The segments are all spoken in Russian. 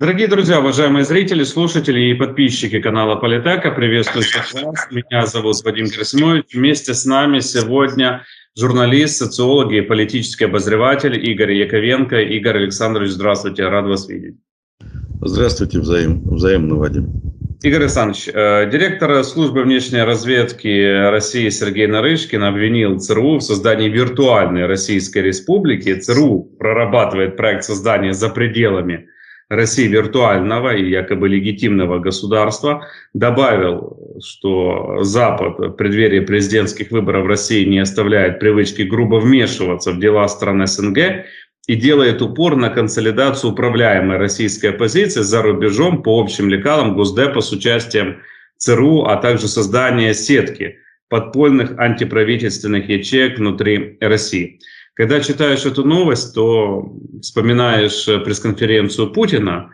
Дорогие друзья, уважаемые зрители, слушатели и подписчики канала Политека, приветствую всех вас. Меня зовут Вадим Красимович. Вместе с нами сегодня журналист, социолог и политический обозреватель Игорь Яковенко. Игорь Александрович, здравствуйте, рад вас видеть. Здравствуйте, взаим, взаимно, Вадим. Игорь Александрович, э, директор службы внешней разведки России Сергей Нарышкин обвинил ЦРУ в создании виртуальной Российской Республики. ЦРУ прорабатывает проект создания за пределами России виртуального и якобы легитимного государства, добавил, что Запад в преддверии президентских выборов в России не оставляет привычки грубо вмешиваться в дела стран СНГ и делает упор на консолидацию управляемой российской оппозиции за рубежом по общим лекалам Госдепа с участием ЦРУ, а также создание сетки подпольных антиправительственных ячеек внутри России. Когда читаешь эту новость, то вспоминаешь э, пресс-конференцию Путина,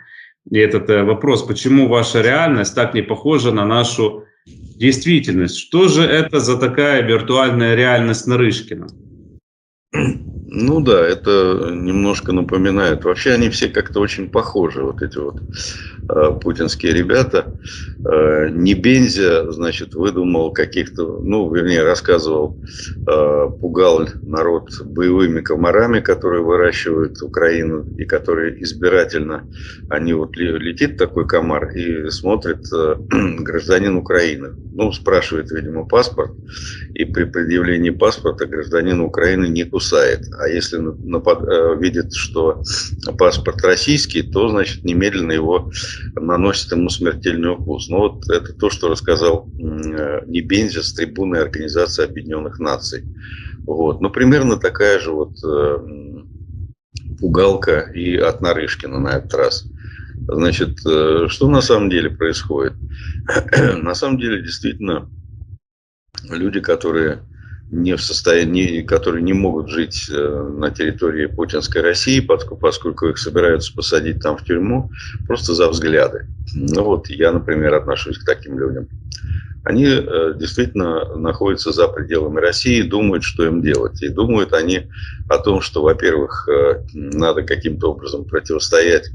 и этот э, вопрос, почему ваша реальность так не похожа на нашу действительность. Что же это за такая виртуальная реальность Нарышкина? Ну да, это немножко напоминает. Вообще они все как-то очень похожи, вот эти вот э, путинские ребята. Э, Небензя, значит, выдумал каких-то, ну, вернее, рассказывал, э, пугал народ боевыми комарами, которые выращивают Украину, и которые избирательно, они вот летит такой комар и смотрит э, гражданин Украины. Ну, спрашивает, видимо, паспорт, и при предъявлении паспорта гражданин Украины не кусает. А если напад, э, видит, что паспорт российский, то, значит, немедленно его наносит ему смертельный укус. Ну, вот это то, что рассказал э, Небензя с трибуны Организации Объединенных Наций. Вот. Ну, примерно такая же вот э, пугалка и от Нарышкина на этот раз. Значит, что на самом деле происходит? на самом деле, действительно, люди, которые не в состоянии, которые не могут жить э, на территории путинской России, поскольку их собираются посадить там в тюрьму, просто за взгляды. Ну вот я, например, отношусь к таким людям. Они э, действительно находятся за пределами России, думают, что им делать. И думают они о том, что, во-первых, э, надо каким-то образом противостоять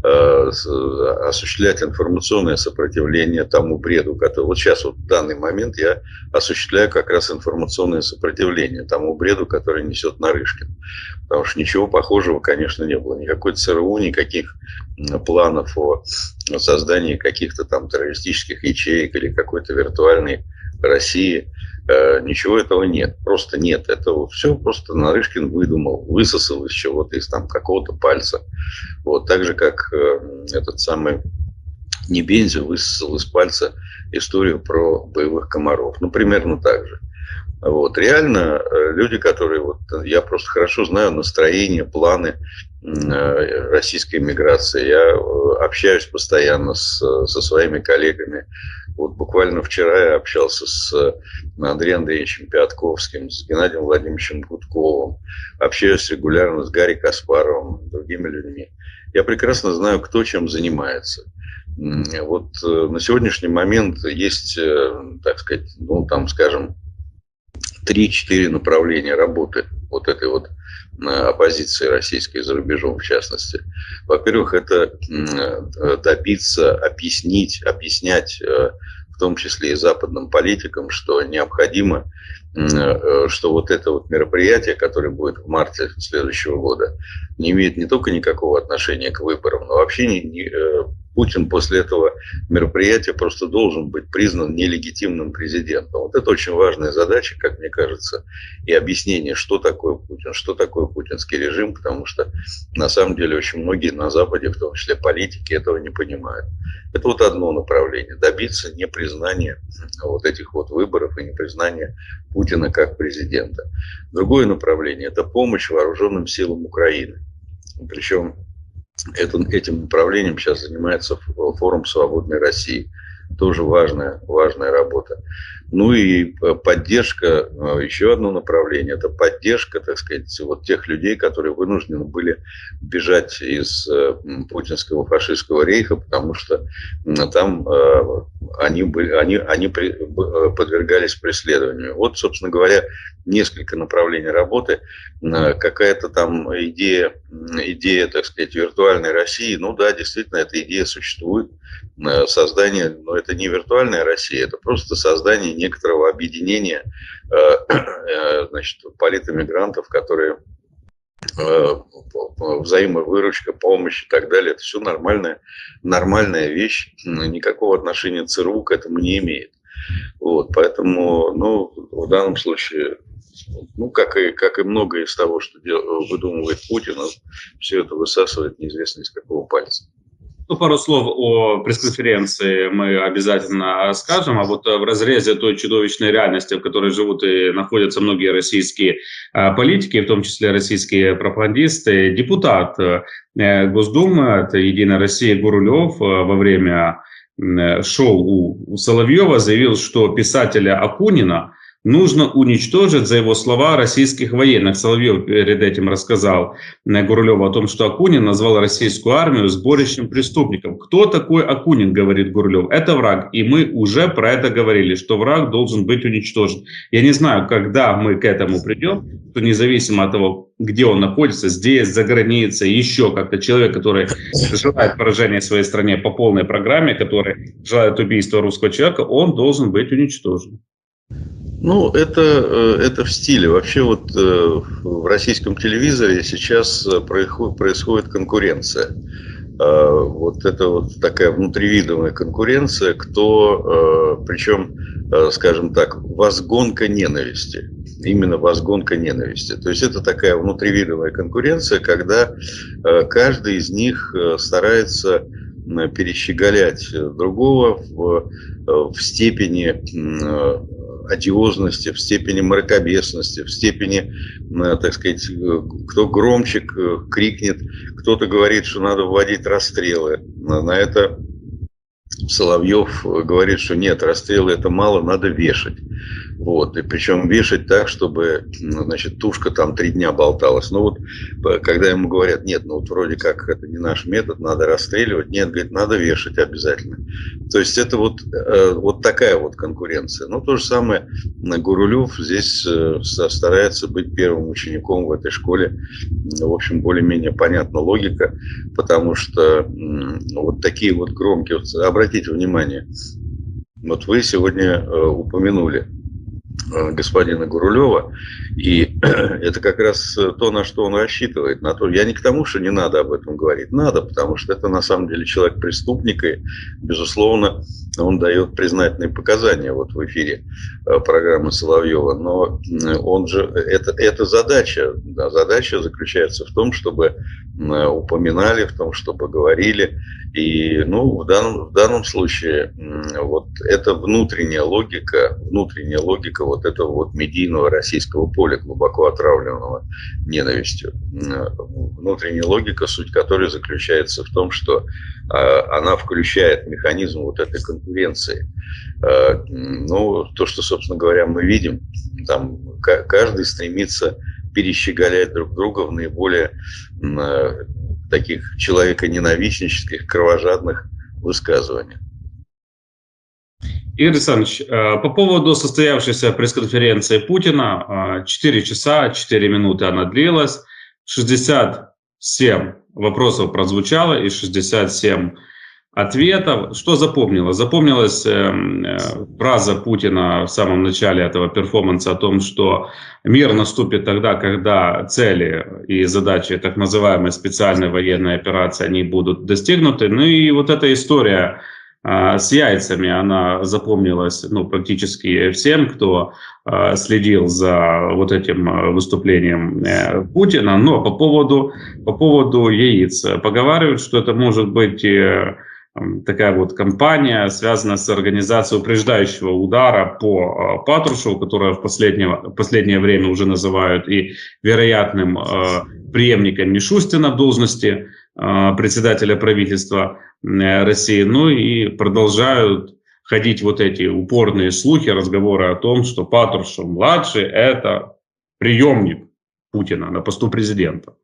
осуществлять информационное сопротивление тому бреду, который... Вот сейчас, вот в данный момент я осуществляю как раз информационное сопротивление тому бреду, который несет Нарышкин. Потому что ничего похожего, конечно, не было. Никакой ЦРУ, никаких планов о создании каких-то там террористических ячеек или какой-то виртуальной России – Э, ничего этого нет. Просто нет. Это все просто Нарышкин выдумал, высосал из чего-то, из там какого-то пальца. Вот так же, как э, этот самый Небензя высосал из пальца историю про боевых комаров. Ну, примерно так же. Вот. Реально, э, люди, которые... Вот, я просто хорошо знаю настроение, планы российской миграции. Я общаюсь постоянно с, со своими коллегами вот буквально вчера я общался с э, Андреем Андреевичем Пятковским, с Геннадием Владимировичем Гудковым, общаюсь регулярно с Гарри Каспаровым, другими людьми. Я прекрасно знаю, кто чем занимается. Вот э, на сегодняшний момент есть, э, так сказать, ну там, скажем, 3-4 направления работы вот этой вот оппозиции российской за рубежом в частности. Во-первых, это добиться, объяснить, объяснять в том числе и западным политикам, что необходимо, э, что вот это вот мероприятие, которое будет в марте следующего года, не имеет не только никакого отношения к выборам, но вообще не, э, Путин после этого мероприятия просто должен быть признан нелегитимным президентом. Вот это очень важная задача, как мне кажется, и объяснение, что такое Путин, что такое путинский режим, потому что на самом деле очень многие на Западе, в том числе политики, этого не понимают. Это вот одно направление. Добиться непризнания вот этих вот выборов и непризнания Путина как президента. Другое направление – это помощь вооруженным силам Украины. Причем это, этим направлением сейчас занимается форум «Свободной России». Тоже важная, важная работа. Ну и э, поддержка, э, еще одно направление, это поддержка, так сказать, вот тех людей, которые вынуждены были бежать из э, путинского фашистского рейха, потому что там они, были, они, они подвергались преследованию. Вот, собственно говоря, несколько направлений работы. Какая-то там идея, идея, так сказать, виртуальной России. Ну да, действительно, эта идея существует. Создание, но это не виртуальная Россия, это просто создание некоторого объединения значит, политэмигрантов, которые Э, взаимовыручка, помощь и так далее. Это все нормальная, нормальная вещь. Никакого отношения ЦРУ к этому не имеет. Вот, поэтому, ну, в данном случае, ну, как и, как и многое из того, что дел, выдумывает Путин, все это высасывает неизвестно из какого пальца. Ну, пару слов о пресс-конференции мы обязательно скажем, а вот в разрезе той чудовищной реальности, в которой живут и находятся многие российские а, политики, в том числе российские пропагандисты, депутат э, Госдумы от «Единой России» Гурулев э, во время шоу у Соловьева заявил, что писателя Акунина – нужно уничтожить, за его слова, российских военных. Соловьев перед этим рассказал Гурулеву о том, что Акунин назвал российскую армию сборищем преступников. Кто такой Акунин, говорит Гурулев? Это враг. И мы уже про это говорили, что враг должен быть уничтожен. Я не знаю, когда мы к этому придем, что независимо от того, где он находится, здесь, за границей, еще как-то человек, который желает поражения своей стране по полной программе, который желает убийства русского человека, он должен быть уничтожен. Ну, это, э, это в стиле. Вообще вот э, в российском телевизоре сейчас э, происходит конкуренция. Вот это вот такая внутривидовая конкуренция, кто, причем, скажем так, возгонка ненависти. Именно возгонка ненависти. То есть это такая внутривидовая конкуренция, когда каждый из них старается перещеголять другого в, в степени одиозности, в степени мракобесности, в степени, э, так сказать, э, кто громче крикнет, кто-то говорит, что надо вводить расстрелы. На это Соловьев говорит, что нет, расстрелы это мало, надо вешать. Вот, и причем вешать так, чтобы, ну, значит, тушка там три дня болталась. Ну вот, когда ему говорят, нет, ну вот вроде как это не наш метод, надо расстреливать. Нет, говорит, надо вешать обязательно. То есть это вот, э, вот такая вот конкуренция. Ну, то же самое Гурулев здесь э, старается быть первым учеником в этой школе. В общем, более-менее понятна логика, потому что ну, вот такие вот громкие... Обратите внимание, вот вы сегодня э, упомянули господина Гурулева. И это как раз то, на что он рассчитывает. На то, я не к тому, что не надо об этом говорить. Надо, потому что это на самом деле человек преступник, и, безусловно, он дает признательные показания вот в эфире э, программы Соловьева. Но он же, это, это задача. Да, задача заключается в том, чтобы упоминали, в том, чтобы говорили. И ну, в, данном, в данном случае вот эта внутренняя логика, внутренняя логика вот этого вот медийного российского поля, глубоко отравленного ненавистью. Внутренняя логика, суть которой заключается в том, что а, она включает механизм вот этой конкуренции. А, ну, то, что, собственно говоря, мы видим, там каждый стремится перещеголять друг друга в наиболее таких человеконенавистнических, кровожадных высказываниях. Игорь Александрович, э, по поводу состоявшейся пресс-конференции Путина, 4 э, часа, 4 минуты она длилась, 67 вопросов прозвучало и 67 ответов. Что запомнилось? Запомнилась э, э, фраза Путина в самом начале этого перформанса о том, что мир наступит тогда, когда цели и задачи так называемой специальной военной операции они будут достигнуты. Ну и вот эта история э, с яйцами, она запомнилась ну, практически всем, кто э, следил за вот этим э, выступлением э, Путина. Но по поводу, по поводу яиц поговаривают, что это может быть... Э, такая вот кампания, связана с организацией упреждающего удара по а, Патрушеву, которая в последнее, последнее время уже называют и вероятным э, преемником Мишустина в должности э, председателя правительства э, России. Ну и продолжают ходить вот эти упорные слухи, разговоры о том, что Патрушев-младший – это преемник Путина на посту президента.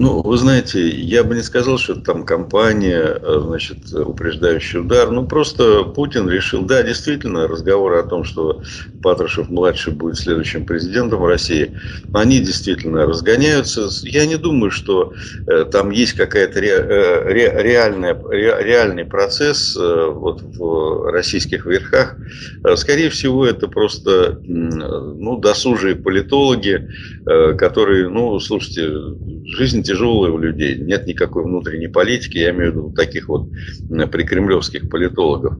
Ну, вы знаете, я бы не сказал, что это там компания, э, значит, упреждающий удар. Ну, просто Путин решил, да, действительно, разговоры о том, что Патрушев-младший будет следующим президентом России, они действительно разгоняются. Я не думаю, что э, там есть какая-то ре, э, ре, реальная, ре, реальный процесс э, вот в российских верхах. Скорее всего, это просто ну, досужие политологи, которые, ну, слушайте, жизнь тяжелая у людей, нет никакой внутренней политики, я имею в виду таких вот прикремлевских политологов.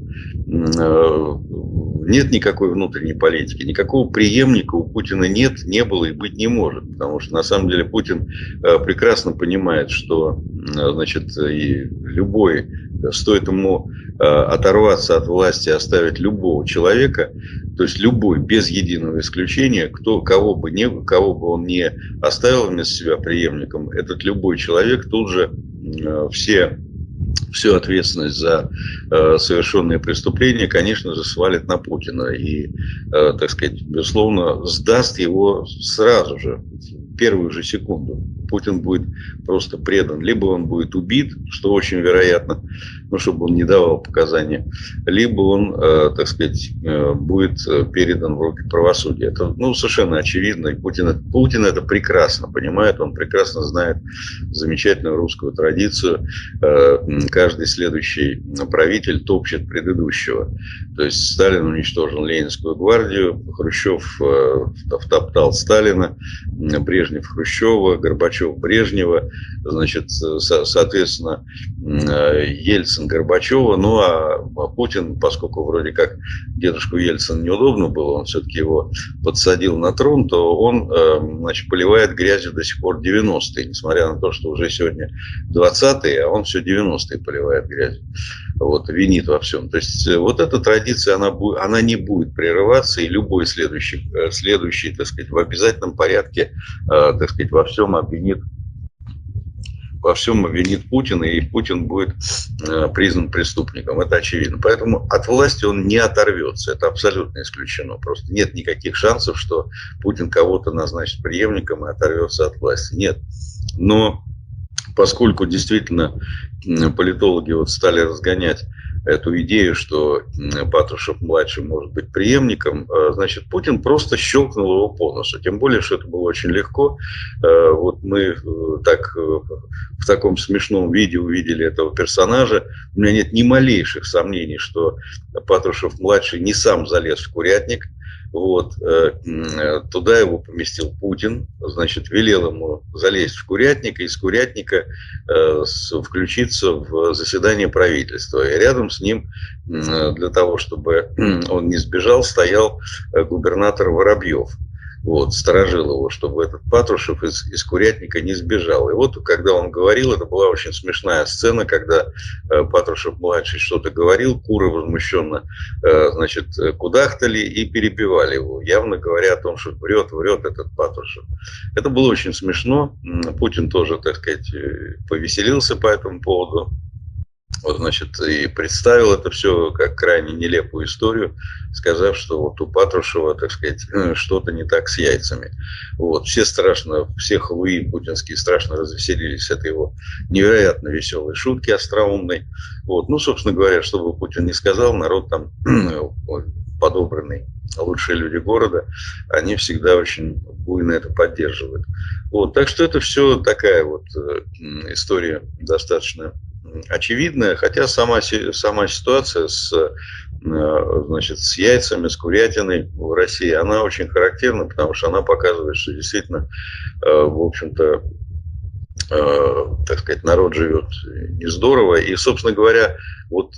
Нет никакой внутренней политики, никакого преемника у Путина нет, не было и быть не может, потому что на самом деле Путин э, прекрасно понимает, что э, значит, и любой, стоит ему оторваться от власти, оставить любого человека, то есть любой, без единого исключения, кто, кого, бы не, кого бы он не оставил вместо себя преемником, этот любой человек тут же э, все всю ответственность за э, совершенные преступления, конечно же, свалит на Путина. И, э, так сказать, безусловно, сдаст его сразу же, в первую же секунду. Путин будет просто предан. Либо он будет убит, что очень вероятно, ну, чтобы он не давал показания, либо он, э, так сказать, э, будет э, передан в руки правосудия. Это ну, совершенно очевидно. И Путин, Путин это прекрасно понимает, он прекрасно знает замечательную русскую традицию. Э, каждый следующий правитель топчет предыдущего. То есть Сталин уничтожил Ленинскую гвардию, Хрущев э, втоптал Сталина, Брежнев Хрущева, Горбачев Брежнева, значит, соответственно, э, Ельцин Ельцин Горбачева, ну а, а Путин, поскольку вроде как дедушку Ельцина неудобно было, он все-таки его подсадил на трон, то он, э, значит, поливает грязью до сих пор 90-е, несмотря на то, что уже сегодня 20-е, а он все 90-е поливает грязью. Вот, винит во всем. То есть э, вот эта традиция, она, она не будет прерываться, и любой следующий, э, следующий, так сказать, в обязательном порядке, так сказать, во всем обвинит во всем обвинит Путина, и Путин будет э, признан преступником. Это очевидно. Поэтому от власти он не оторвется. Это абсолютно исключено. Просто нет никаких шансов, что Путин кого-то назначит преемником и оторвется от власти. Нет. Но поскольку действительно политологи вот стали разгонять эту идею, что Патрушев-младший может быть преемником, э, значит, Путин просто щелкнул его по носу. Тем более, что это было очень легко. Э, вот мы э, так в таком смешном виде увидели этого персонажа. У меня нет ни малейших сомнений, что Патрушев-младший не сам залез в курятник – вот, э, туда его поместил Путин, значит, велел ему залезть в курятник и из курятника э, включиться в заседание правительства. И рядом с ним, для того, чтобы он не сбежал, стоял э, губернатор Воробьев вот, сторожил его, чтобы этот Патрушев из, из курятника не сбежал. И вот, когда он говорил, это была очень смешная сцена, когда э, Патрушев-младший что-то говорил, куры возмущенно, э, значит, кудахтали и перебивали его, явно говоря о том, что врет, врет этот Патрушев. Это было очень смешно. Путин тоже, так сказать, э, повеселился по этому поводу. Вот, значит, и представил это все как крайне нелепую историю, сказав, что вот у Патрушева, так сказать, что-то не так с яйцами. Вот, все страшно, все хлуи путинские страшно развеселились от его невероятно веселой шутки остроумной. Вот, ну, собственно говоря, что бы Путин не сказал, народ там подобранный, лучшие люди города, они всегда очень буйно это поддерживают. Вот, так что это все такая вот э, история достаточно очевидная, хотя сама, сама ситуация с, э, значит, с яйцами, с курятиной в России, она очень характерна, потому что она показывает, что действительно, э, в общем-то, э, так сказать, народ живет не здорово. И, собственно говоря, вот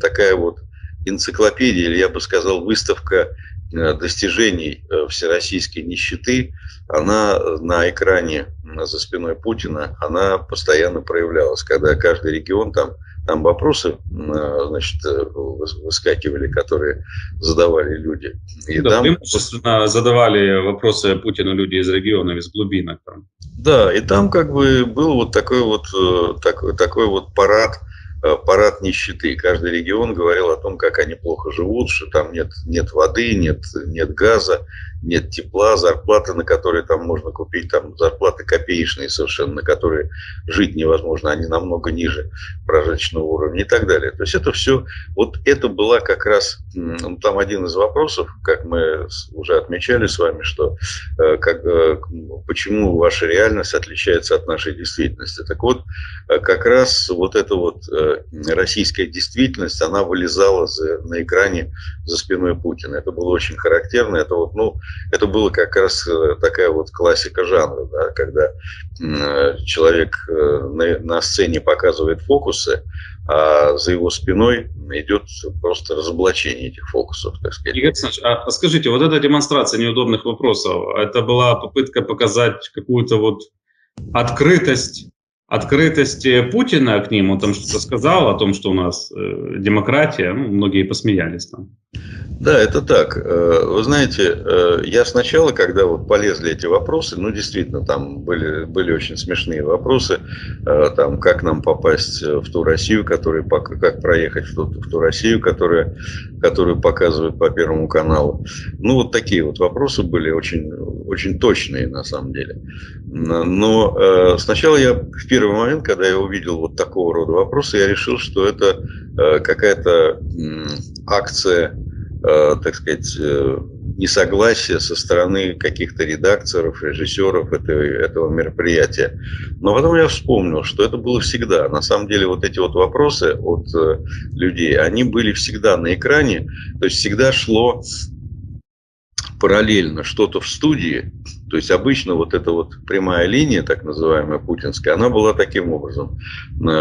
такая вот энциклопедия, или я бы сказал, выставка достижений всероссийской нищеты, она на экране за спиной Путина, она постоянно проявлялась, когда каждый регион там там вопросы, значит, выскакивали, которые задавали люди. И да, там... преимущественно задавали вопросы Путину люди из регионов, из глубинок. Там. Да, и там как бы был вот такой вот, э, такой, такой вот парад э, парад нищеты. Каждый регион говорил о том, как они плохо живут, что там нет, нет воды, нет, нет газа, нет тепла, зарплаты, на которые там можно купить, там зарплаты копеечные совершенно, на которые жить невозможно, они намного ниже прожиточного уровня и так далее. То есть это все, вот это была как раз, ну, там один из вопросов, как мы уже отмечали с вами, что э, как, э, почему ваша реальность отличается от нашей действительности. Так вот, э, как раз вот эта вот российская действительность, она вылезала за, на экране за спиной Путина. Это было очень характерно. Это вот, ну, это было как раз э, такая вот классика жанра, да, когда э, человек э, на, на сцене показывает фокусы, а за его спиной идет просто разоблачение этих фокусов, так сказать. Игорь Александрович, а скажите, вот эта демонстрация неудобных вопросов, это была попытка показать какую-то вот открытость открытости Путина к ним, он там что-то сказал о том, что у нас э, демократия, ну, многие посмеялись там. Да, это так. Э, вы знаете, э, я сначала, когда вот полезли эти вопросы, ну, действительно, там были, были очень смешные вопросы, э, там, как нам попасть в ту Россию, которая, как проехать в ту, в ту Россию, которая, которую показывают по Первому каналу. Ну, вот такие вот вопросы были очень, очень точные, на самом деле. Но сначала я, в первый момент, когда я увидел вот такого рода вопросы, я решил, что это какая-то акция Э, так сказать, э, несогласия со стороны каких-то редакторов, режиссеров этого, этого мероприятия. Но потом я вспомнил, что это было всегда. На самом деле вот эти вот вопросы от э, людей, они были всегда на экране, то есть всегда шло параллельно что-то в студии, то есть обычно вот эта вот прямая линия, так называемая путинская, она была таким образом.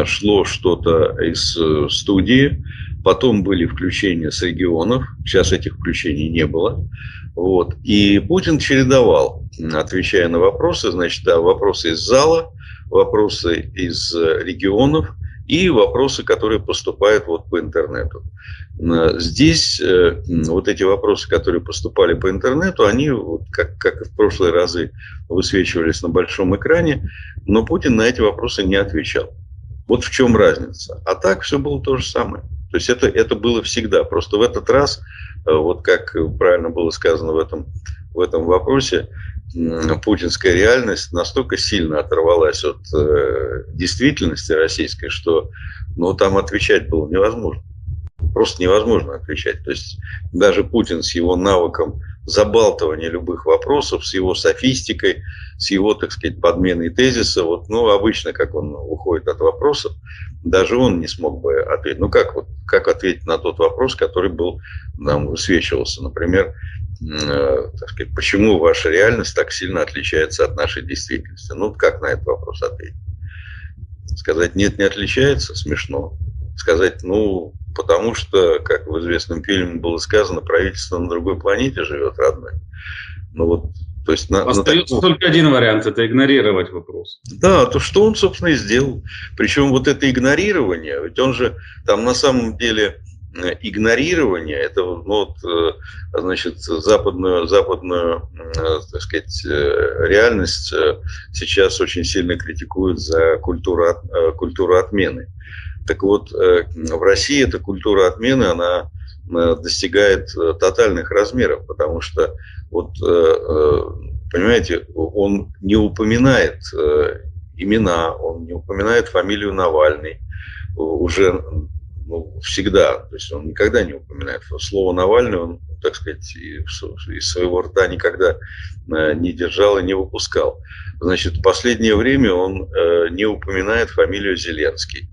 Шло что-то из студии, Потом были включения с регионов. Сейчас этих включений не было. Вот. И Путин чередовал, отвечая на вопросы, значит, да, вопросы из зала, вопросы из э, регионов и вопросы, которые поступают вот по интернету. Здесь э, вот эти вопросы, которые поступали по интернету, они, как, как и в прошлые разы, высвечивались на большом экране, но Путин на эти вопросы не отвечал. Вот в чем разница. А так все было то же самое. То есть это, это было всегда. Просто в этот раз, э, вот как правильно было сказано в этом, в этом вопросе, путинская реальность настолько сильно оторвалась от э, действительности российской, что ну, там отвечать было невозможно. Просто невозможно отвечать. То есть даже Путин с его навыком забалтывания любых вопросов, с его софистикой, с его, так сказать, подменой тезиса, вот, ну, обычно, как он уходит от вопросов, даже он не смог бы ответить. Ну, как, вот, как ответить на тот вопрос, который был, нам высвечивался, например, э, так сказать, почему ваша реальность так сильно отличается от нашей действительности? Ну, как на этот вопрос ответить? Сказать «нет, не отличается» смешно. Сказать «ну, потому что, как в известном фильме было сказано, правительство на другой планете живет, родной. Ну вот, то есть на, Остается на таком... только один вариант – это игнорировать вопрос. Да, то что он, собственно, и сделал. Причем вот это игнорирование, ведь он же там на самом деле э, игнорирование, это ну, вот, э, значит, западную, западную э, так сказать, реальность сейчас очень сильно критикуют за культуру, культуру отмены. Так вот, э, в России эта культура отмены, она э, достигает э, тотальных размеров, потому что, вот, понимаете, он не упоминает имена, он не упоминает фамилию Навальный уже ну, всегда, то есть он никогда не упоминает слово Навальный, он, так сказать, из своего рта никогда не держал и не выпускал. Значит, в последнее время он не упоминает фамилию Зеленский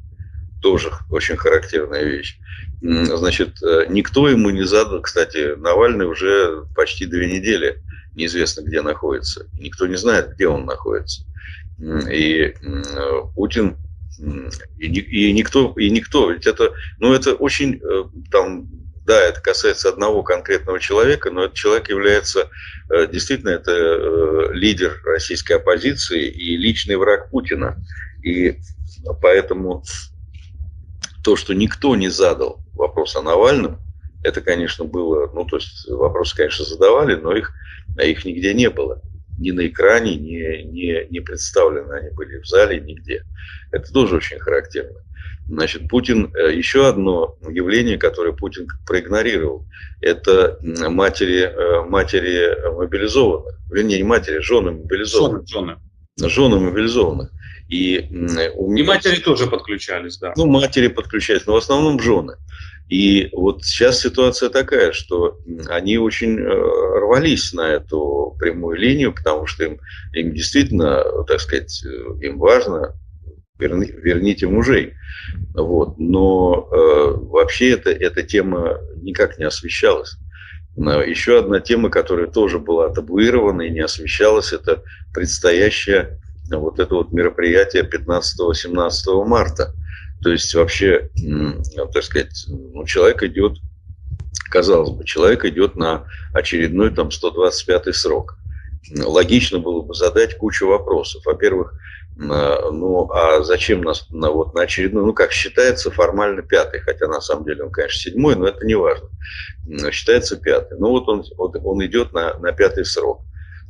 тоже очень характерная вещь. Значит, э, никто ему не задал, кстати, Навальный уже почти две недели неизвестно, где находится. Никто не знает, где он находится. И Путин и, и никто, и никто, ведь это, ну это очень, э, там, да, это касается одного конкретного человека, но этот человек является, э, действительно, это лидер российской оппозиции и личный враг Путина. И поэтому то, что никто не задал вопрос о Навальном, это, конечно, было, ну, то есть вопросы, конечно, задавали, но их, их нигде не было. Ни на экране, ни, ни, не представлены они были в зале, нигде. Это тоже очень характерно. Значит, Путин, э, еще одно явление, которое Путин проигнорировал, это матери, э, матери мобилизованных, вернее, не матери, жены мобилизованных. Жены. Жены мобилизованных. И, у меня... и матери тоже подключались, да. Ну, матери подключались, но в основном жены. И вот сейчас ситуация такая, что они очень э, рвались на эту прямую линию, потому что им, им действительно, так сказать, им важно верни, верните мужей. Вот. Но э, вообще это, эта тема никак не освещалась. Еще одна тема, которая тоже была табуирована и не освещалась, это предстоящее вот это вот мероприятие 15-17 марта. То есть вообще, так сказать, ну, человек идет, казалось бы, человек идет на очередной там 125 срок. Логично было бы задать кучу вопросов. Во-первых, ну, а зачем нас на, вот, на очередной, ну, как считается, формально пятый, хотя на самом деле он, конечно, седьмой, но это не важно. Считается пятый. Ну, вот он, вот он идет на, на пятый срок.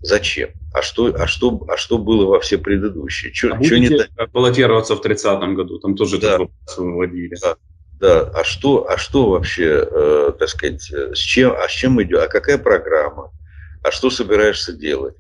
Зачем? А что, а, что, а что было во все предыдущие? Чё, а чё не баллотироваться в 30-м году? Там тоже да. выводили. Да. Да, а что, а что вообще, э, так сказать, с чем, а с чем идет, а какая программа, а что собираешься делать?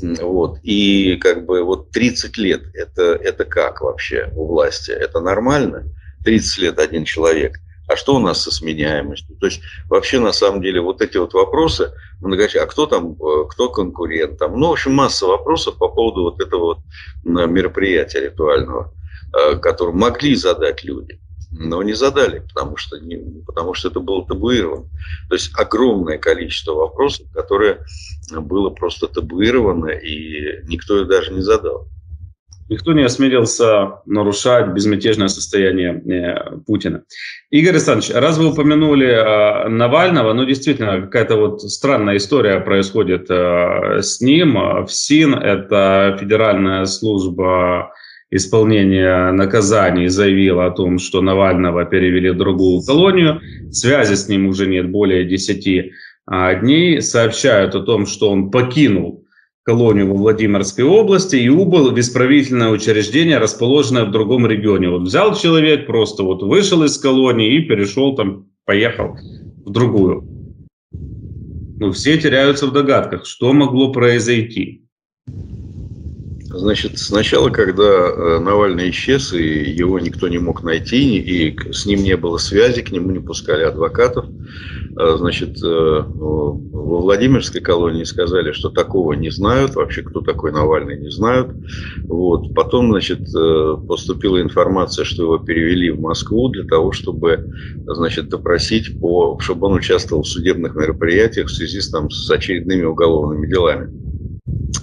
Вот. И как бы вот 30 лет, это, это как вообще у власти? Это нормально? 30 лет один человек. А что у нас со сменяемостью? То есть вообще на самом деле вот эти вот вопросы, а кто там, э, кто конкурент там? Ну, в общем, масса вопросов по поводу вот этого вот мероприятия ритуального, э, который могли задать люди но не задали, потому что, не, потому что это было табуировано. То есть огромное количество вопросов, которое было просто табуировано, и никто их даже не задал. Никто не осмелился нарушать безмятежное состояние э, Путина. Игорь Александрович, раз вы упомянули э, Навального, ну действительно какая-то вот странная история происходит э, с ним. ФСИН – это федеральная служба исполнения наказаний заявила о том, что Навального перевели в другую колонию. Связи с ним уже нет более 10 а, дней. Сообщают о том, что он покинул колонию во Владимирской области и убыл в исправительное учреждение, расположенное в другом регионе. Вот взял человек, просто вот вышел из колонии и перешел там, поехал в другую. Ну, все теряются в догадках, что могло произойти. Значит, сначала, когда э, Навальный исчез, и его никто не мог найти, и с ним не было связи, к нему не пускали адвокатов, значит, э, во Владимирской колонии сказали, что такого не знают, вообще кто такой Навальный не знают. Вот. Потом, значит, поступила информация, что его перевели в Москву для того, чтобы, значит, допросить, по, чтобы он участвовал в судебных мероприятиях в связи с, там, с очередными уголовными делами.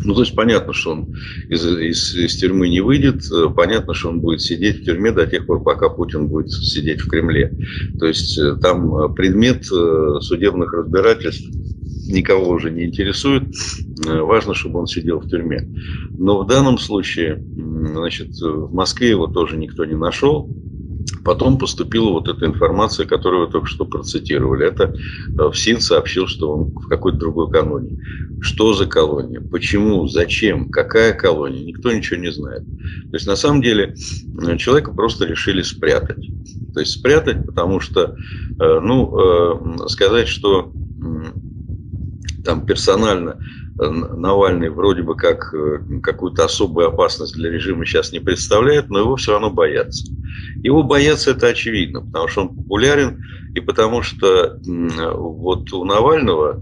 Ну, то есть понятно, что он из, из, из тюрьмы не выйдет, э, понятно, что он будет сидеть в тюрьме до тех пор, пока Путин будет сидеть в Кремле. То есть э, там э, предмет судебных разбирательств никого уже не интересует. Важно, чтобы он сидел в тюрьме. Но в данном случае, значит, в Москве его тоже никто не нашел. Потом поступила вот эта информация, которую вы только что процитировали. Это э, ФСИН сообщил, что он в какой-то другой колонии. Что за колония? Почему? Зачем? Какая колония? Никто ничего не знает. То есть, на самом деле, э, человека просто решили спрятать. То есть, спрятать, потому что, э, ну, сказать, что там персонально Навальный вроде бы как какую-то особую опасность для режима сейчас не представляет, но его все равно боятся. Его боятся, это очевидно, потому что он популярен и потому что вот у Навального Э,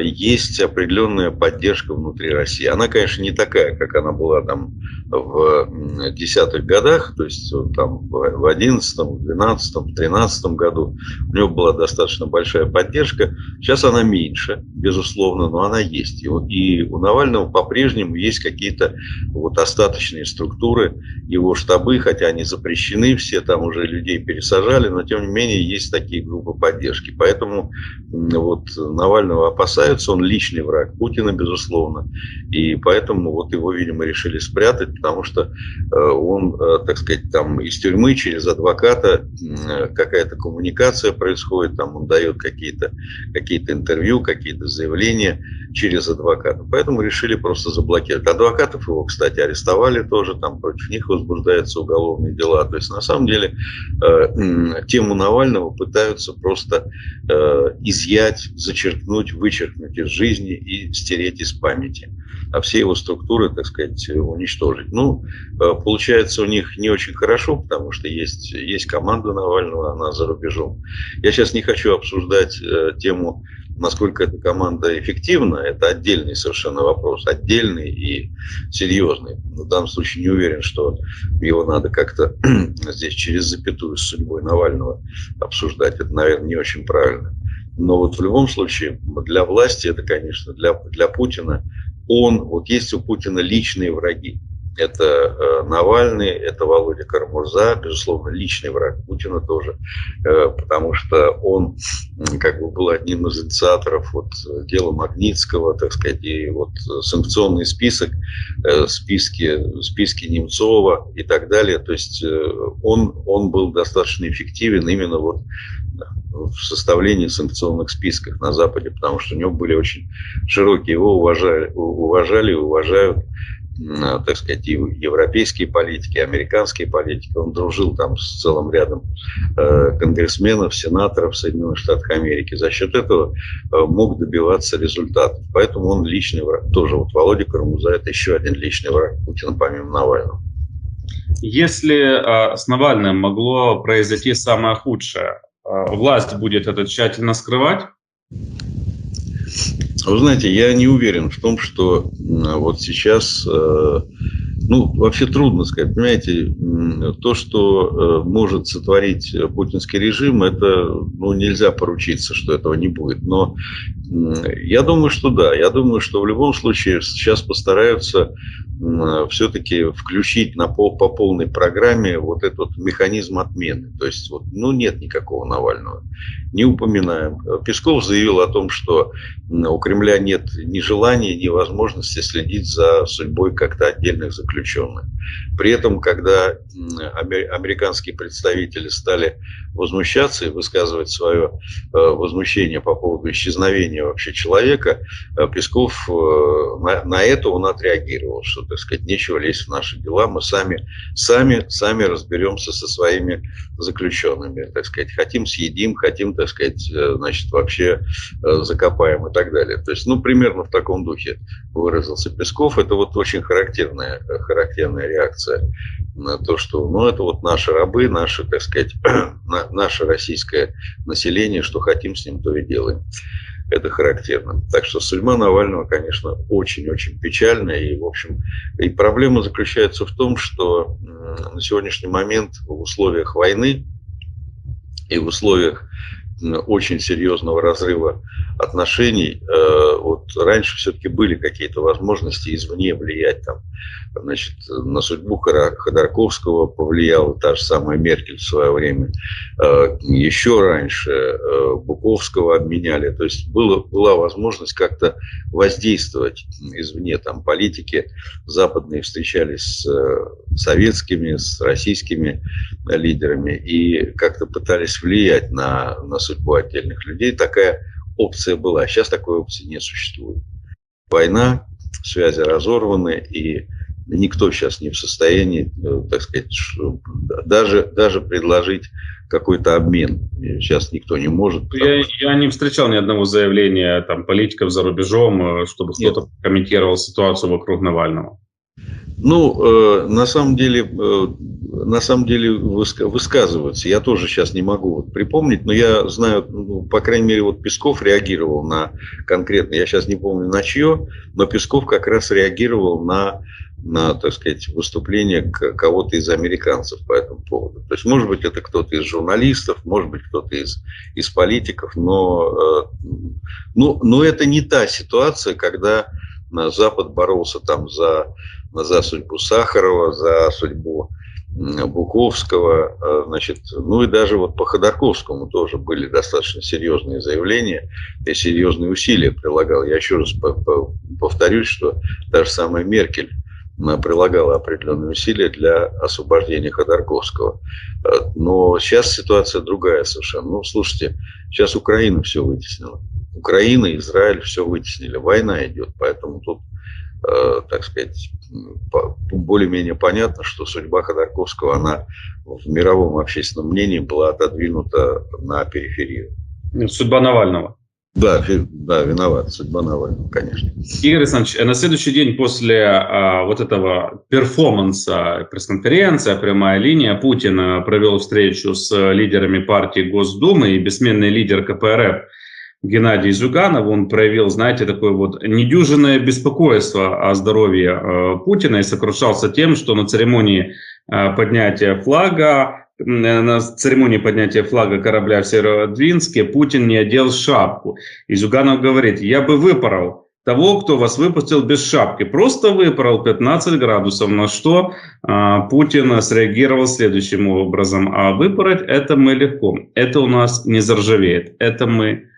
есть определенная поддержка внутри России. Она, конечно, не такая, как она была там в десятых годах, то есть там в одиннадцатом, двенадцатом, тринадцатом году у него была достаточно большая поддержка. Сейчас она меньше, безусловно, но она есть. И у Навального по-прежнему есть какие-то вот остаточные структуры, его штабы, хотя они запрещены, все там уже людей пересажали, но тем не менее есть такие группы поддержки. Поэтому вот Навального опасаются опасаются, он личный враг Путина, безусловно, и поэтому вот его, видимо, решили спрятать, потому что э, он, э, так сказать, там из тюрьмы через адвоката какая-то коммуникация происходит, там он дает какие-то какие интервью, какие-то заявления через адвоката, поэтому решили просто заблокировать. Адвокатов его, кстати, арестовали тоже, там против них возбуждаются уголовные дела, то есть на самом деле тему Навального пытаются просто изъять, зачеркнуть, вычеркнуть из жизни и стереть из памяти, а все его структуры, так сказать, уничтожить. Ну, э, получается у них не очень хорошо, потому что есть, есть команда Навального, она за рубежом. Я сейчас не хочу обсуждать э, тему, насколько эта команда эффективна, это отдельный совершенно вопрос, отдельный и серьезный. В данном случае не уверен, что его надо как-то здесь через запятую с судьбой Навального обсуждать. Это, наверное, не очень правильно. Но вот в любом случае для власти это, конечно, для, для Путина, он, вот есть у Путина личные враги. Это э, Навальный, это Володя Кармурза, безусловно, личный враг Путина тоже, э, потому что он как бы был одним из инициаторов вот, дела Магнитского, так сказать, и вот санкционный список, э, списки, списки Немцова и так далее. То есть э, он, он был достаточно эффективен именно вот в составлении санкционных списков на Западе, потому что у него были очень широкие, его уважали, уважали и уважают, так сказать, и европейские политики, и американские политики. Он дружил там с целым рядом э, конгрессменов, сенаторов Соединенных Штатов Америки. За счет этого э, мог добиваться результатов. Поэтому он личный враг. Тоже вот Володя Кармуза – это еще один личный враг Путина, помимо Навального. Если э, с Навальным могло произойти самое худшее, власть будет это тщательно скрывать? Вы знаете, я не уверен в том, что вот сейчас, э, ну, вообще трудно сказать, понимаете, то, что э, может сотворить путинский режим, это, ну, нельзя поручиться, что этого не будет. Но я думаю, что да, я думаю, что в любом случае сейчас постараются все-таки включить на пол, по полной программе вот этот механизм отмены. То есть, вот, ну, нет никакого Навального. Не упоминаем. Песков заявил о том, что у Кремля нет ни желания, ни возможности следить за судьбой как-то отдельных заключенных. При этом, когда американские представители стали возмущаться и высказывать свое э, возмущение по поводу исчезновения вообще человека, э, Песков э, на, на это он отреагировал, что, так сказать, нечего лезть в наши дела, мы сами, сами, сами разберемся со своими заключенными, так сказать, хотим съедим, хотим, так сказать, значит, вообще закопаем и так далее. То есть, ну, примерно в таком духе выразился Песков. Это вот очень характерная, характерная реакция на то, что, ну, это вот наши рабы, наши, так сказать, наше российское население, что хотим с ним, то и делаем. Это характерно. Так что судьба Навального, конечно, очень-очень печальная. И, в общем, и проблема заключается в том, что на сегодняшний момент в условиях войны и в условиях очень серьезного разрыва отношений. Э, вот раньше все-таки были какие-то возможности извне влиять там, значит, на судьбу Ходорковского повлияла та же самая Меркель в свое время. Э, еще раньше э, Буковского обменяли. То есть было, была возможность как-то воздействовать извне. Там политики западные встречались с советскими, с российскими лидерами и как-то пытались влиять на, на судьбу отдельных людей. Такая опция была. Сейчас такой опции не существует. Война, связи разорваны, и никто сейчас не в состоянии, э, так сказать, даже, даже предложить какой-то обмен. Сейчас никто не может. Я, я не встречал ни одного заявления там, политиков за рубежом, э, чтобы кто-то комментировал ситуацию вокруг Навального. Ну, э, на самом деле, э, на самом деле высказываются. Я тоже сейчас не могу вот припомнить, но я знаю, ну, по крайней мере, вот Песков реагировал на конкретно, я сейчас не помню на чье, но Песков как раз реагировал на, на так сказать, выступление кого-то из американцев по этому поводу. То есть, может быть, это кто-то из журналистов, может быть, кто-то из, из политиков, но, э, ну, но это не та ситуация, когда Запад боролся там за за судьбу Сахарова, за судьбу Буковского, э, значит, ну и даже вот по Ходорковскому тоже были достаточно серьезные заявления и серьезные усилия прилагал. Я еще раз повторюсь, что даже самая Меркель прилагала определенные усилия для освобождения Ходорковского. Э, но сейчас ситуация другая совершенно. Ну, слушайте, сейчас Украина все вытеснила. Украина, Израиль все вытеснили. Война идет, поэтому тут, так сказать, более-менее понятно, что судьба Ходорковского, она в мировом общественном мнении была отодвинута на периферию. Судьба Навального. Да, да, виноват, судьба Навального, конечно. Игорь Александрович, на следующий день после а, вот этого перформанса, пресс-конференция, прямая линия, Путин провел встречу с лидерами партии Госдумы и бессменный лидер КПРФ Геннадий Зюганов, он проявил, знаете, такое вот недюжинное беспокойство о здоровье э, Путина и сокрушался тем, что на церемонии э, поднятия флага, э, на церемонии поднятия флага корабля в Северодвинске Путин не одел шапку. И Зюганов говорит, я бы выпорол того, кто вас выпустил без шапки. Просто выпорол 15 градусов, на что а, Путин среагировал следующим образом. А выпороть это мы легко. Это у нас не заржавеет. Это мы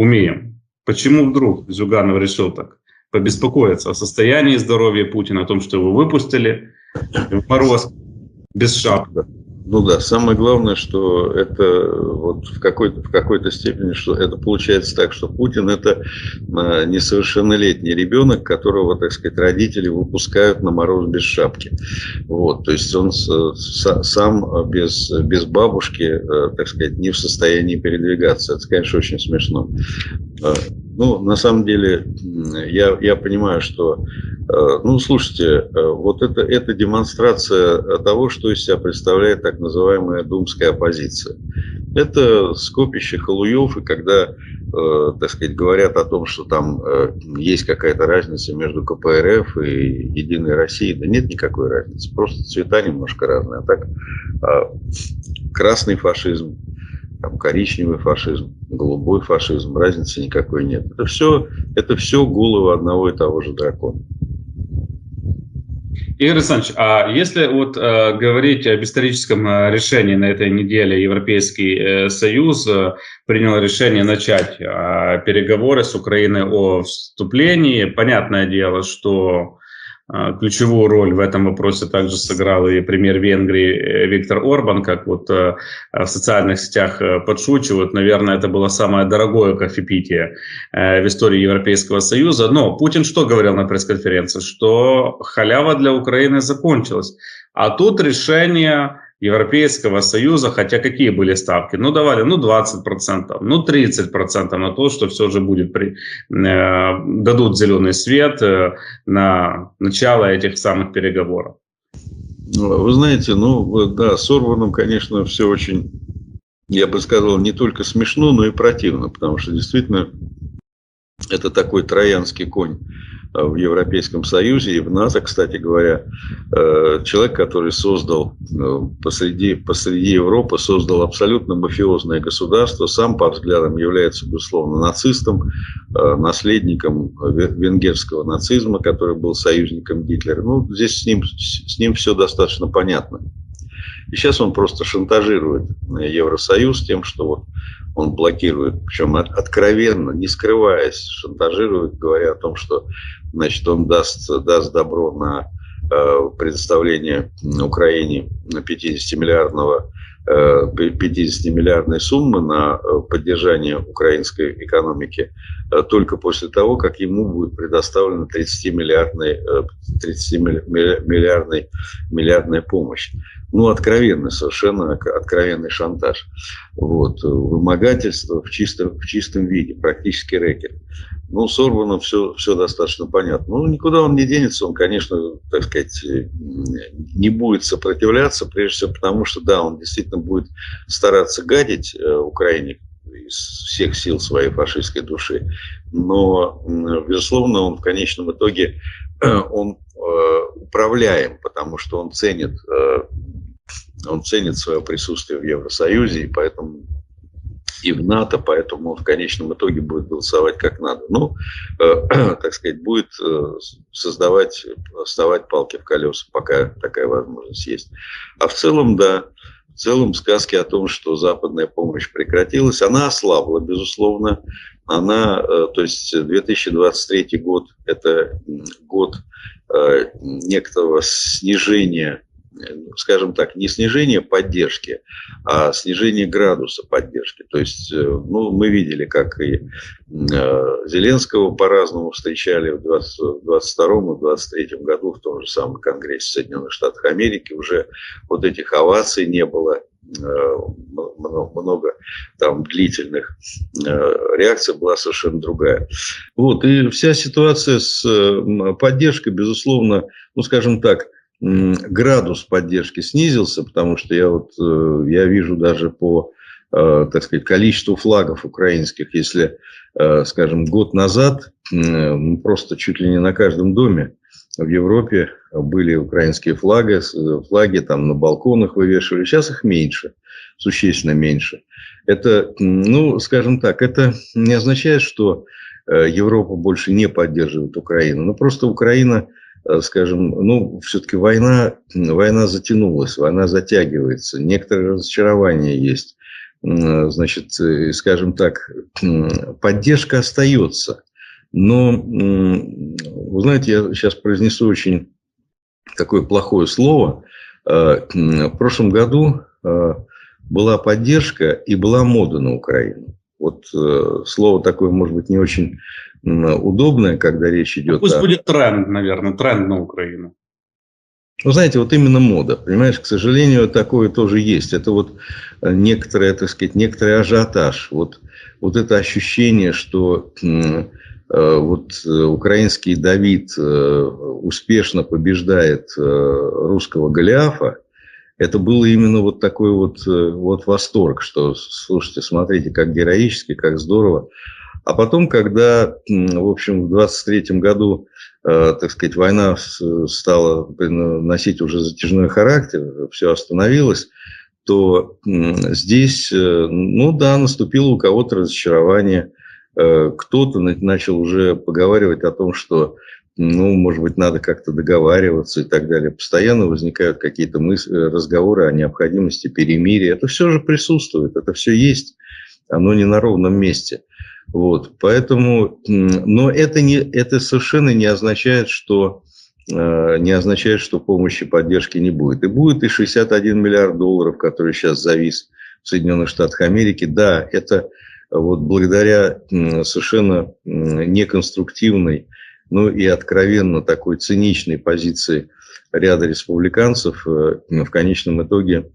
умеем. Почему вдруг Зюганов решил так побеспокоиться о состоянии здоровья Путина, о том, что его выпустили в мороз без шапки? Ну да, самое главное, что это вот в какой-то в какой-то степени, что это получается так, что Путин это а, несовершеннолетний ребенок, которого, так сказать, родители выпускают на мороз без шапки. Вот, то есть он сам без, без бабушки, э, так сказать, не в состоянии передвигаться. Это, конечно, очень смешно. Ну, на самом деле, я, я понимаю, что, э, ну, слушайте, э, вот это, это демонстрация того, что из себя представляет так называемая думская оппозиция. Это скопище халуев, и когда, э, так сказать, говорят о том, что там есть какая-то разница между КПРФ и Единой Россией, да нет никакой разницы, просто цвета немножко разные. А так, а, красный фашизм, там, коричневый фашизм, голубой фашизм, разницы никакой нет. Это все, это все головы одного и того же дракона. Игорь Александрович, а если вот э, говорить об историческом э, решении на этой неделе, Европейский э, Союз э, принял решение начать э, переговоры с Украиной о вступлении. Понятное дело, что ключевую роль в этом вопросе также сыграл и премьер Венгрии э, Виктор Орбан, как вот э, в социальных сетях э, подшучивают. Наверное, это было самое дорогое кофепитие в истории Европейского Союза. Но Путин что говорил на пресс-конференции? Что халява для Украины закончилась. А тут решение Европейского Союза, хотя какие были ставки? Ну, давали, ну, 20%, ну, 30% на то, что все же будет, при, э, дадут зеленый свет э, на начало этих самых переговоров. Ну, вы знаете, ну, да, с Орбаном, конечно, все очень, я бы сказал, не только смешно, но и противно, потому что действительно это такой троянский конь в Европейском Союзе и в НАТО, кстати говоря, э, человек, который создал э, посреди, посреди Европы, создал абсолютно мафиозное государство, сам по взглядам является, безусловно, нацистом, наследником венгерского нацизма, который был союзником Гитлера. Ну, здесь с ним, с ним все достаточно понятно. И сейчас он просто шантажирует Евросоюз тем, что вот он блокирует, причем откровенно, не скрываясь, шантажирует, говоря о том, что значит, он даст, даст добро на э, предоставление Украине 50-миллиардного 50-миллиардной э, суммы на э, поддержание украинской экономики только после того, как ему будет предоставлена 30-миллиардная 30 миллиардной, миллиардная помощь. Ну, откровенный, совершенно откровенный шантаж. Вот. Вымогательство в чистом, в чистом виде, практически рэкет. Ну, с Орбаном все, все достаточно понятно. Ну, никуда он не денется, он, конечно, так сказать, не будет сопротивляться, прежде всего потому, что, да, он действительно будет стараться гадить э, Украине из всех сил своей фашистской души. Но, безусловно, он в конечном итоге он э, управляем, потому что он ценит, э, он ценит свое присутствие в Евросоюзе, и поэтому и в НАТО, поэтому в конечном итоге будет голосовать как надо. Ну, э, так сказать, будет э, создавать, вставать палки в колеса, пока такая возможность есть. А в целом, да, целом сказки о том, что западная помощь прекратилась, она ослабла, безусловно. Она, э, то есть 2023 год – это год э, некоторого снижения скажем так, не снижение поддержки, а снижение градуса поддержки. То есть, э, ну, мы видели, как и э, Зеленского по-разному встречали в 2022 и 2023 году в том же самом Конгрессе Соединенных Штатов Америки. Уже вот этих оваций не было, э, много там длительных реакций была совершенно другая. Вот, и вся ситуация с поддержкой, безусловно, ну, скажем так, градус поддержки снизился, потому что я вот э, я вижу даже по э, так сказать, количеству флагов украинских, если, э, скажем, год назад просто чуть ли не на каждом доме в Европе были украинские флаги, флаги там на балконах вывешивали, сейчас их меньше, существенно меньше. Это, ну, скажем так, это не означает, что Европа больше не поддерживает Украину, но просто Украина скажем, ну, все-таки война, война затянулась, война затягивается, некоторые разочарования есть. Значит, э, скажем так, поддержка остается. Но, вы знаете, я сейчас произнесу очень такое плохое слово. Э, в прошлом году была поддержка и была мода на Украину. Вот слово такое, может быть, не очень удобное, когда речь идет Пусть о... будет тренд, наверное, тренд на Украину. Вы знаете, вот именно мода, понимаешь, к сожалению, такое тоже есть. Это вот э, некоторое, так сказать, некоторый ажиотаж. Вот, вот это ощущение, что э, вот э, украинский Давид э, успешно побеждает э, русского Голиафа, это было именно вот такой вот, вот восторг, что, слушайте, смотрите, как героически, как здорово. А потом, когда, в общем, в 23 году, э, так сказать, война стала носить уже затяжной характер, все остановилось, то здесь, э, ну да, наступило у кого-то разочарование. Э, кто-то начал уже поговаривать о том, что, ну, может быть, надо как-то договариваться и так далее. Постоянно возникают какие-то мысли, разговоры о необходимости перемирия. Это все же присутствует, это все есть, оно не на ровном месте. Вот, поэтому, но это, не, это совершенно не означает, что э, не означает, что помощи поддержки не будет. И будет и 61 миллиард долларов, который сейчас завис в Соединенных Штатах Америки. Да, это вот благодаря совершенно неконструктивной, ну и откровенно такой циничной позиции ряда республиканцев э, в конечном итоге,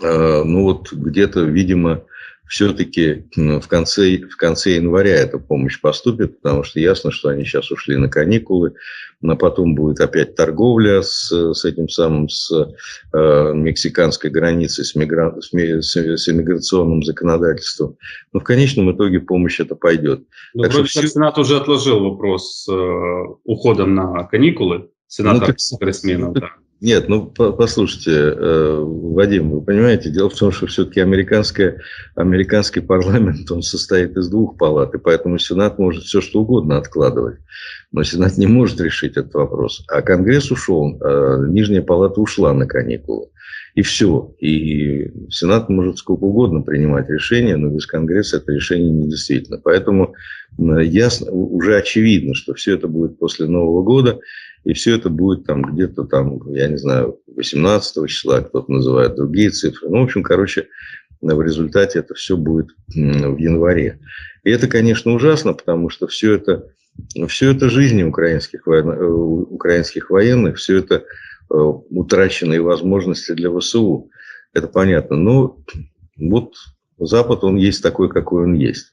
э, ну вот где-то, видимо, все-таки в конце, в конце января эта помощь поступит, потому что ясно, что они сейчас ушли на каникулы, но потом будет опять торговля с, с этим самым, с э, мексиканской границей, с, мигра... с, с иммиграционным законодательством. Но в конечном итоге помощь это пойдет. Ну, так вроде что все... Сенат уже отложил вопрос с э, уходом на каникулы, сенатор ну, конгрессменов, да. Нет, ну послушайте, э, Вадим, вы понимаете, дело в том, что все-таки американская, американский парламент, он состоит из двух палат, и поэтому Сенат может все что угодно откладывать. Но Сенат не может решить этот вопрос. А Конгресс ушел, а Нижняя палата ушла на каникулы. И все. И Сенат может сколько угодно принимать решения, но без Конгресса это решение не действительно. Поэтому ясно, уже очевидно, что все это будет после Нового года. И все это будет там где-то там, я не знаю, 18 числа, кто-то называет другие цифры. Ну, в общем, короче, в результате это все будет в январе. И это, конечно, ужасно, потому что все это, все это жизни украинских, воен... Э, украинских военных, все это э, утраченные возможности для ВСУ. Это понятно. Но вот Запад, он есть такой, какой он есть.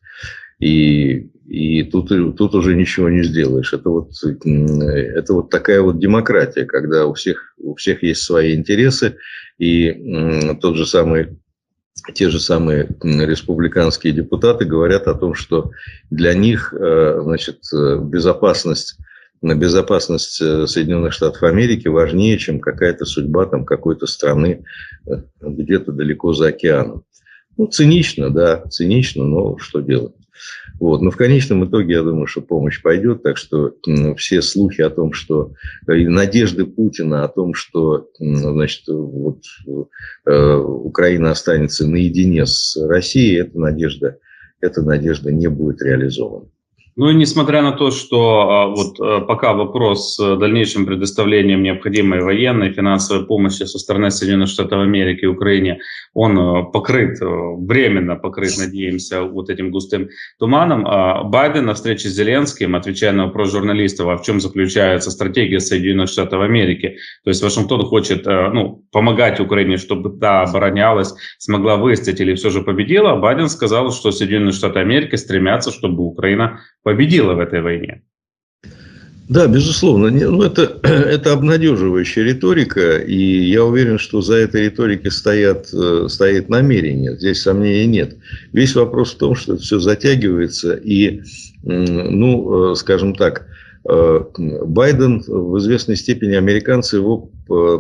И, и тут, тут уже ничего не сделаешь. Это вот, это вот такая вот демократия, когда у всех, у всех есть свои интересы, и тот же самый те же самые республиканские депутаты говорят о том, что для них э, значит, безопасность, безопасность э, Соединенных Штатов Америки важнее, чем какая-то судьба там, какой-то страны э, где-то далеко за океаном. Ну, цинично, да, цинично, но что делать. Вот. Но в конечном итоге, я думаю, что помощь пойдет. Так что все слухи о том, что э, и надежды Путина о том, что значит, вот, э, Украина останется наедине с Россией, эта надежда, эта надежда не будет реализована. Ну и несмотря на то, что а, вот э, пока вопрос с дальнейшим предоставлением необходимой военной финансовой помощи со стороны Соединенных Штатов Америки и Украине, он э, покрыт, э, временно покрыт, надеемся, вот этим густым туманом, а Байден на встрече с Зеленским, отвечая на вопрос журналистов, а в чем заключается стратегия Соединенных Штатов Америки, то есть Вашингтон хочет ну, помогать Украине, чтобы та оборонялась, смогла выстоять или все же победила, Байден сказал, что Соединенные Штаты Америки стремятся, чтобы Украина победила в этой войне. Да, безусловно. Ну, это, это обнадеживающая риторика, и я уверен, что за этой риторикой стоят, э, стоит намерение. Здесь сомнений нет. Весь вопрос в том, что это все затягивается, и, ну, э, скажем так, э, Байден в известной степени, американцы его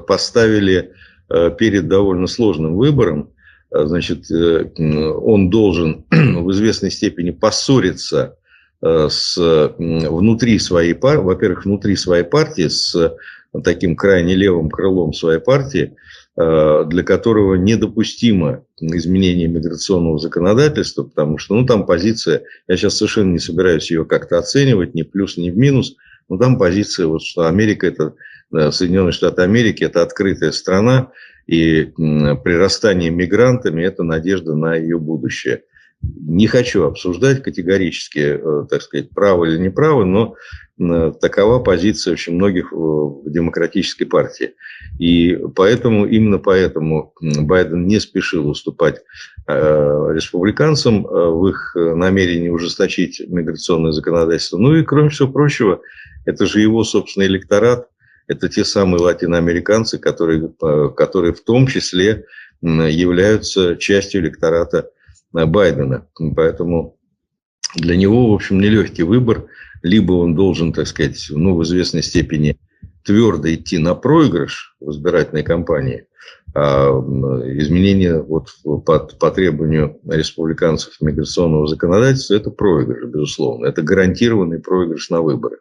поставили перед довольно сложным выбором. Значит, он должен в известной степени поссориться с, внутри своей партии, во-первых, внутри своей партии, с таким крайне левым крылом своей партии, э, для которого недопустимо изменение миграционного законодательства, потому что ну, там позиция, я сейчас совершенно не собираюсь ее как-то оценивать, ни плюс, ни в минус, но там позиция, вот, что Америка, это Соединенные Штаты Америки, это открытая страна, и прирастание мигрантами – это надежда на ее будущее – не хочу обсуждать категорически, э, так сказать, право или неправо, но э, такова позиция очень многих в демократической партии. И поэтому, именно поэтому Байден не спешил уступать э, республиканцам в их намерении ужесточить миграционное законодательство. Ну и, кроме всего прочего, это же его собственный электорат, это те самые латиноамериканцы, которые, которые в том числе являются частью электората Байдена. Поэтому для него, в общем, нелегкий выбор. Либо он должен, так сказать, ну, в известной степени твердо идти на проигрыш в избирательной кампании, а изменение вот по, по требованию республиканцев миграционного законодательства – это проигрыш, безусловно. Это гарантированный проигрыш на выборы.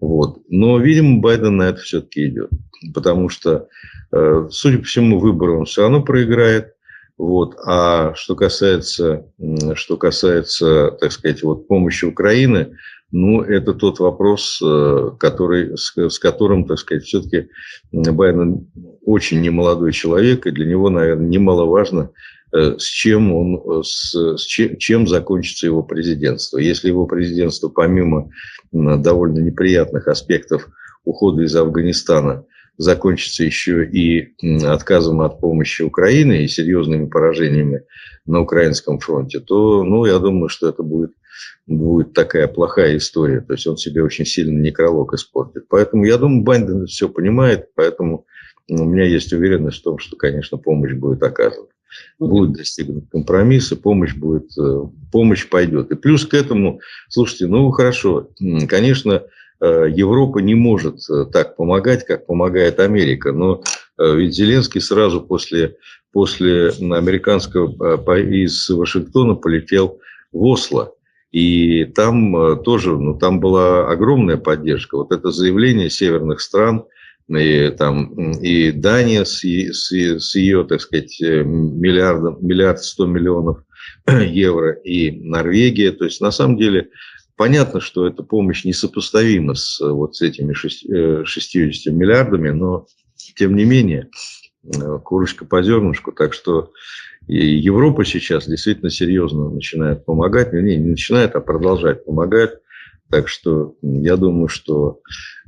Вот. Но, видимо, Байден на это все-таки идет. Потому что, э, судя по всему, выборы он все равно проиграет. Вот. А что касается, что касается, так сказать, вот помощи Украины, ну, это тот вопрос, э, который, с, с которым, так сказать, все-таки Байден очень немолодой человек, и для него, наверное, немаловажно, э, с чем он, с, с чем, чем закончится его президентство. Если его президентство, помимо довольно неприятных аспектов ухода из Афганистана, закончится еще и отказом от помощи Украины и серьезными поражениями на украинском фронте, то, ну, я думаю, что это будет, будет такая плохая история. То есть он себе очень сильно некролог испортит. Поэтому я думаю, Байден все понимает, поэтому у меня есть уверенность в том, что, конечно, помощь будет оказана. Будет достигнут компромисс, помощь будет, э, помощь пойдет. И плюс к этому, слушайте, ну хорошо, конечно, Европа не может э, так помогать, как помогает Америка. Но э, ведь Зеленский сразу после, после американского из Вашингтона полетел в Осло. И там тоже, ну, там была огромная поддержка. Вот это заявление северных стран, и, там, и Дания с, с, с ее, так сказать, миллиардом, миллиард сто миллионов евро, и Норвегия. То есть, на самом деле, Понятно, что эта помощь несопоставима с вот с этими 60 э, миллиардами, но тем не менее э, курочка по зернышку. Так что Европа сейчас действительно серьезно начинает помогать. Не, не начинает, а продолжает помогать. Так что я думаю, что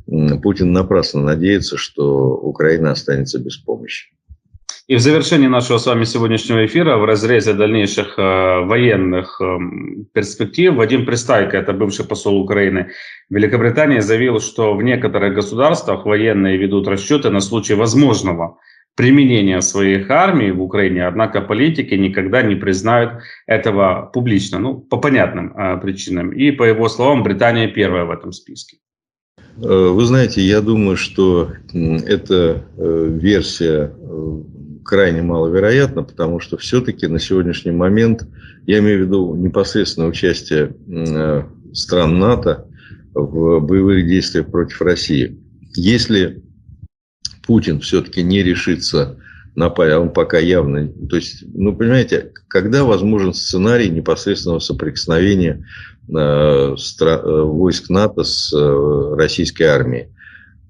Путин напрасно надеется, что Украина останется без помощи. И в завершении нашего с вами сегодняшнего эфира, в разрезе дальнейших э, военных э, перспектив, Вадим Пристайко, это бывший посол Украины в Великобритании, заявил, что в некоторых государствах военные ведут расчеты на случай возможного применения своих армий в Украине, однако политики никогда не признают этого публично, ну, по понятным э, причинам. И, по его словам, Британия первая в этом списке. Э, вы знаете, я думаю, что эта э, версия крайне маловероятно, потому что все-таки на сегодняшний момент, я имею в виду непосредственное участие э, стран НАТО в боевых действиях против России. Если Путин все-таки не решится напасть, а он пока явно... То есть, ну, понимаете, когда возможен сценарий непосредственного соприкосновения э, э, войск НАТО с российской армией?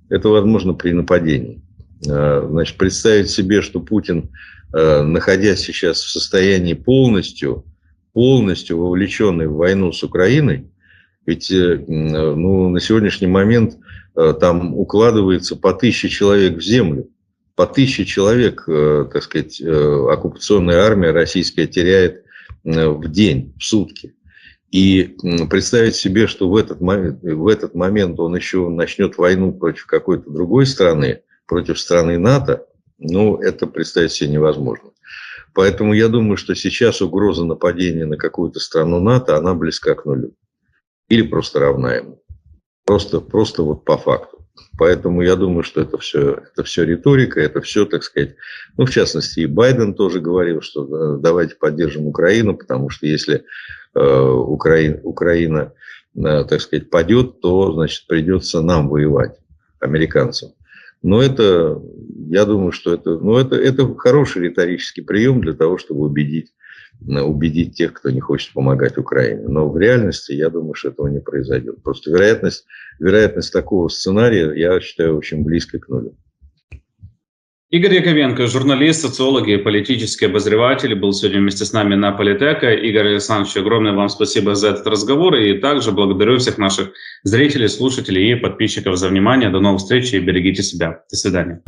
Это возможно при нападении. Э, значит, представить себе, что Путин, э, находясь сейчас в состоянии полностью, полностью вовлеченный в войну с Украиной, ведь э, ну, на сегодняшний момент там укладывается по тысяче человек в землю. По тысяче человек, так сказать, оккупационная армия российская теряет в день, в сутки. И представить себе, что в этот момент, в этот момент он еще начнет войну против какой-то другой страны, против страны НАТО, ну, это представить себе невозможно. Поэтому я думаю, что сейчас угроза нападения на какую-то страну НАТО, она близка к нулю. Или просто равна ему. Просто, просто вот по факту. Поэтому я думаю, что это все, это все риторика, это все, так сказать, ну, в частности, и Байден тоже говорил, что давайте поддержим Украину, потому что если э, Украина, Украина э, так сказать, падет, то, значит, придется нам воевать, американцам. Но это, я думаю, что это, ну, это, это хороший риторический прием для того, чтобы убедить, э, убедить тех, кто не хочет помогать Украине. Но в реальности, я думаю, что этого не произойдет. Просто вероятность, вероятность такого сценария, я считаю, очень близко к нулю. Игорь Яковенко, журналист, социолог и политический обозреватель, был сегодня вместе с нами на Политека. Игорь Александрович, огромное вам спасибо за этот разговор. И также благодарю всех наших зрителей, слушателей и подписчиков за внимание. До новых встреч и берегите себя. До свидания.